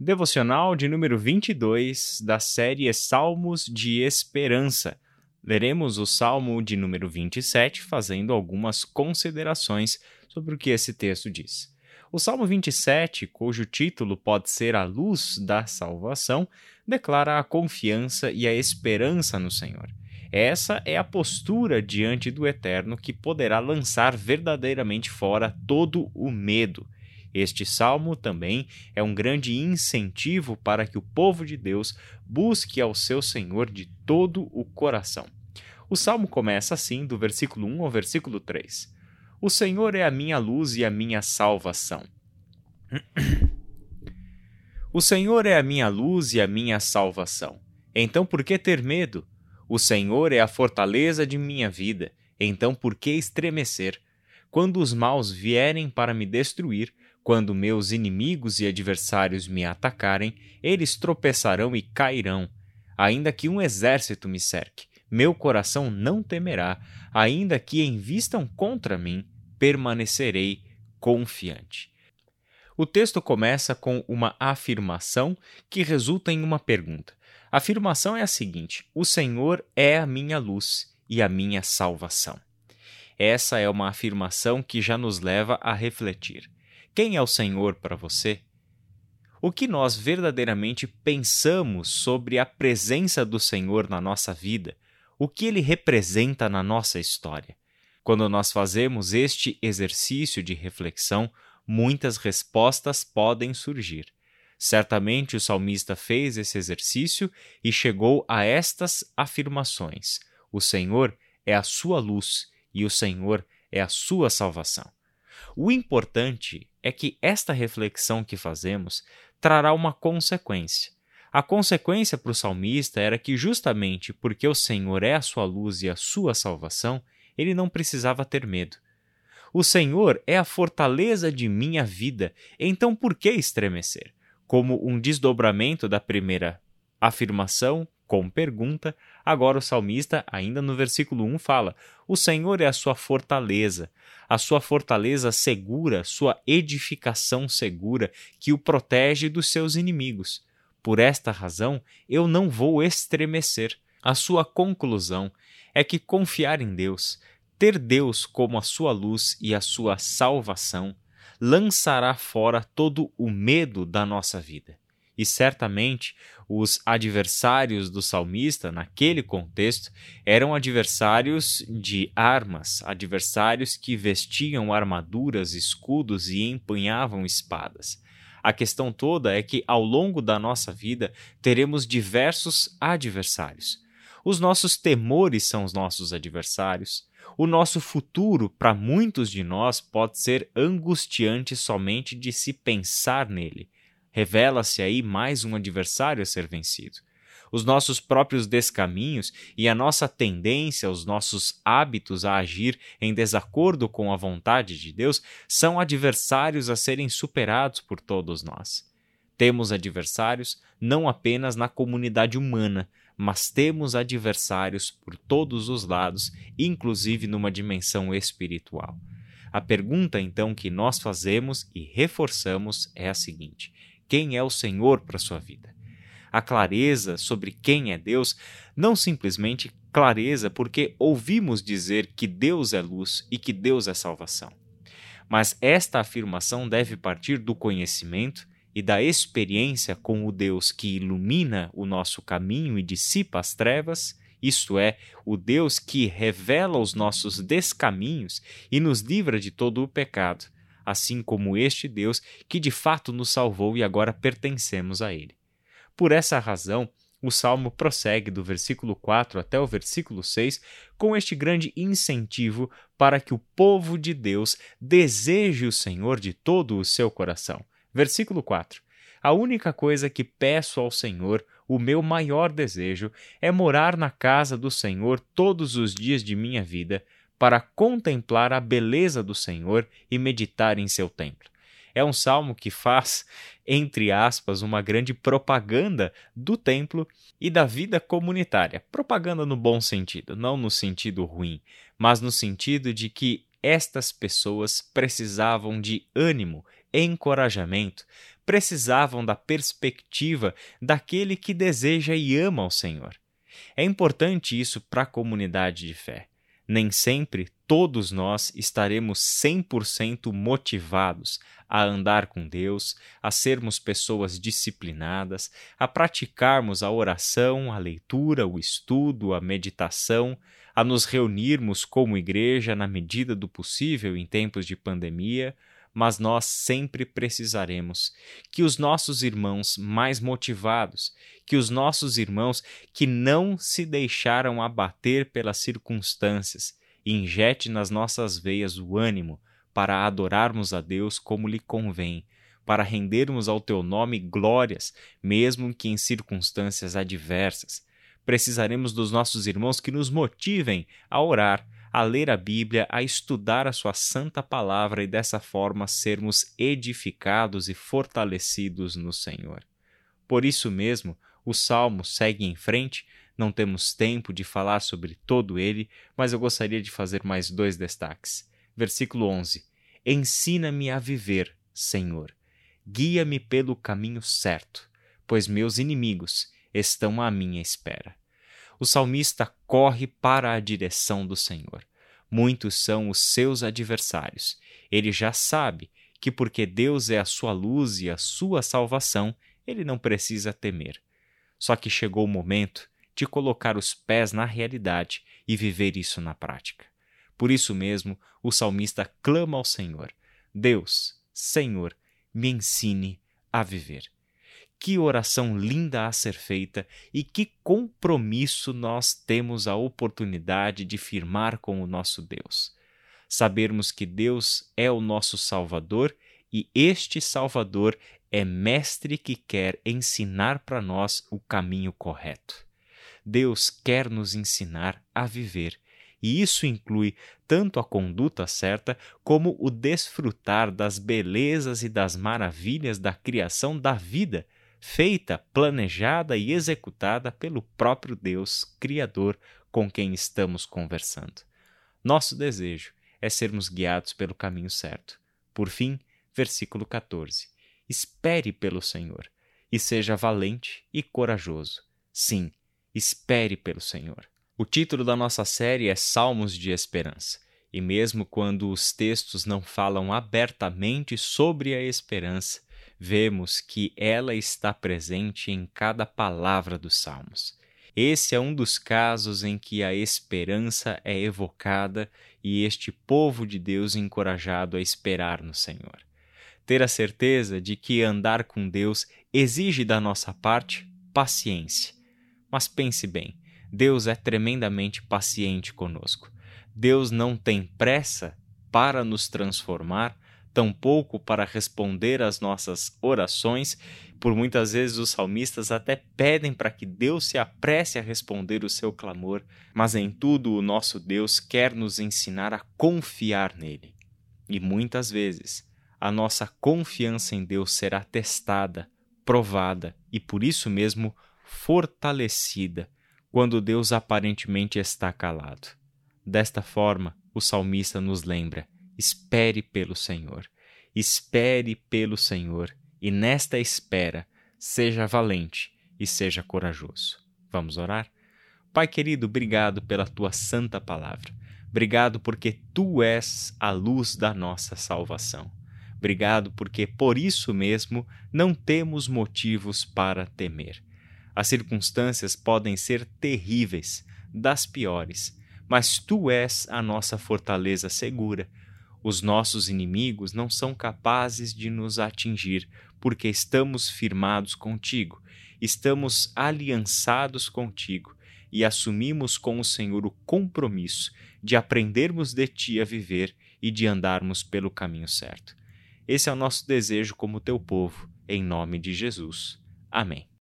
Devocional de número 22 da série Salmos de Esperança. Leremos o Salmo de número 27 fazendo algumas considerações sobre o que esse texto diz. O Salmo 27, cujo título pode ser A Luz da Salvação, declara a confiança e a esperança no Senhor. Essa é a postura diante do Eterno que poderá lançar verdadeiramente fora todo o medo. Este salmo também é um grande incentivo para que o povo de Deus busque ao seu Senhor de todo o coração. O salmo começa assim, do versículo 1 ao versículo 3. O Senhor é a minha luz e a minha salvação. O Senhor é a minha luz e a minha salvação. Então por que ter medo? O Senhor é a fortaleza de minha vida. Então por que estremecer? Quando os maus vierem para me destruir, quando meus inimigos e adversários me atacarem, eles tropeçarão e cairão. Ainda que um exército me cerque, meu coração não temerá, ainda que envistam contra mim, permanecerei confiante. O texto começa com uma afirmação que resulta em uma pergunta. A afirmação é a seguinte: O Senhor é a minha luz e a minha salvação. Essa é uma afirmação que já nos leva a refletir. Quem é o Senhor para você? O que nós verdadeiramente pensamos sobre a presença do Senhor na nossa vida? O que ele representa na nossa história? Quando nós fazemos este exercício de reflexão, muitas respostas podem surgir. Certamente o salmista fez esse exercício e chegou a estas afirmações: O Senhor é a sua luz e o Senhor é a sua salvação. O importante é que esta reflexão que fazemos trará uma consequência. A consequência para o salmista era que, justamente porque o Senhor é a sua luz e a sua salvação, ele não precisava ter medo. O Senhor é a fortaleza de minha vida, então por que estremecer? Como um desdobramento da primeira afirmação, com pergunta, agora o salmista, ainda no versículo 1, fala: O Senhor é a sua fortaleza, a sua fortaleza segura, sua edificação segura, que o protege dos seus inimigos. Por esta razão, eu não vou estremecer. A sua conclusão é que confiar em Deus, ter Deus como a sua luz e a sua salvação, lançará fora todo o medo da nossa vida. E certamente os adversários do salmista, naquele contexto, eram adversários de armas, adversários que vestiam armaduras, escudos e empunhavam espadas. A questão toda é que ao longo da nossa vida teremos diversos adversários. Os nossos temores são os nossos adversários. O nosso futuro, para muitos de nós, pode ser angustiante somente de se pensar nele. Revela-se aí mais um adversário a ser vencido. Os nossos próprios descaminhos e a nossa tendência, os nossos hábitos a agir em desacordo com a vontade de Deus são adversários a serem superados por todos nós. Temos adversários não apenas na comunidade humana, mas temos adversários por todos os lados, inclusive numa dimensão espiritual. A pergunta então que nós fazemos e reforçamos é a seguinte: quem é o Senhor para sua vida. A clareza sobre quem é Deus, não simplesmente clareza porque ouvimos dizer que Deus é luz e que Deus é salvação. Mas esta afirmação deve partir do conhecimento e da experiência com o Deus que ilumina o nosso caminho e dissipa as trevas, isto é, o Deus que revela os nossos descaminhos e nos livra de todo o pecado assim como este Deus que de fato nos salvou e agora pertencemos a Ele. Por essa razão, o salmo prossegue do versículo 4 até o versículo 6 com este grande incentivo para que o povo de Deus deseje o Senhor de todo o seu coração. Versículo 4: A única coisa que peço ao Senhor, o meu maior desejo, é morar na casa do Senhor todos os dias de minha vida para contemplar a beleza do Senhor e meditar em seu templo. É um salmo que faz, entre aspas, uma grande propaganda do templo e da vida comunitária. Propaganda no bom sentido, não no sentido ruim, mas no sentido de que estas pessoas precisavam de ânimo, encorajamento, precisavam da perspectiva daquele que deseja e ama o Senhor. É importante isso para a comunidade de fé. Nem sempre todos nós estaremos 100% motivados a andar com Deus, a sermos pessoas disciplinadas, a praticarmos a oração, a leitura, o estudo, a meditação, a nos reunirmos como igreja na medida do possível em tempos de pandemia, mas nós sempre precisaremos que os nossos irmãos mais motivados, que os nossos irmãos que não se deixaram abater pelas circunstâncias, injete nas nossas veias o ânimo para adorarmos a Deus como lhe convém, para rendermos ao teu nome glórias, mesmo que em circunstâncias adversas. Precisaremos dos nossos irmãos que nos motivem a orar, a ler a Bíblia, a estudar a Sua santa palavra e dessa forma sermos edificados e fortalecidos no Senhor. Por isso mesmo, o salmo segue em frente. Não temos tempo de falar sobre todo ele, mas eu gostaria de fazer mais dois destaques. Versículo 11: Ensina-me a viver, Senhor. Guia-me pelo caminho certo, pois meus inimigos estão à minha espera o salmista corre para a direção do Senhor. Muitos são os seus adversários. Ele já sabe que, porque Deus é a sua luz e a sua salvação, ele não precisa temer. Só que chegou o momento de colocar os pés na realidade e viver isso na prática. Por isso mesmo, o salmista clama ao Senhor: Deus, Senhor, me ensine a viver. Que oração linda a ser feita e que compromisso nós temos a oportunidade de firmar com o nosso Deus. Sabermos que Deus é o nosso Salvador e este Salvador é mestre que quer ensinar para nós o caminho correto. Deus quer nos ensinar a viver, e isso inclui tanto a conduta certa como o desfrutar das belezas e das maravilhas da criação da vida feita, planejada e executada pelo próprio Deus Criador com quem estamos conversando. Nosso desejo é sermos guiados pelo caminho certo. Por fim, versículo 14: Espere pelo Senhor e seja valente e corajoso. Sim, espere pelo Senhor. O título da nossa série é Salmos de Esperança. E mesmo quando os textos não falam abertamente sobre a esperança, vemos que ela está presente em cada palavra dos Salmos. Esse é um dos casos em que a esperança é evocada e este povo de Deus encorajado a esperar no Senhor. Ter a certeza de que andar com Deus exige da nossa parte paciência. Mas pense bem, Deus é tremendamente paciente conosco. Deus não tem pressa para nos transformar, tampouco para responder às nossas orações. Por muitas vezes os salmistas até pedem para que Deus se apresse a responder o seu clamor, mas em tudo o nosso Deus quer nos ensinar a confiar nele. E muitas vezes a nossa confiança em Deus será testada, provada e por isso mesmo fortalecida quando Deus aparentemente está calado. Desta forma, o salmista nos lembra espere pelo Senhor. Espere pelo Senhor, e nesta espera, seja valente e seja corajoso. Vamos orar? Pai querido, obrigado pela tua santa palavra. Obrigado porque tu és a luz da nossa salvação. Obrigado porque por isso mesmo não temos motivos para temer. As circunstâncias podem ser terríveis, das piores, mas tu és a nossa fortaleza segura os nossos inimigos não são capazes de nos atingir, porque estamos firmados contigo, estamos aliançados contigo e assumimos com o Senhor o compromisso de aprendermos de ti a viver e de andarmos pelo caminho certo. Esse é o nosso desejo como teu povo, em nome de Jesus. Amém.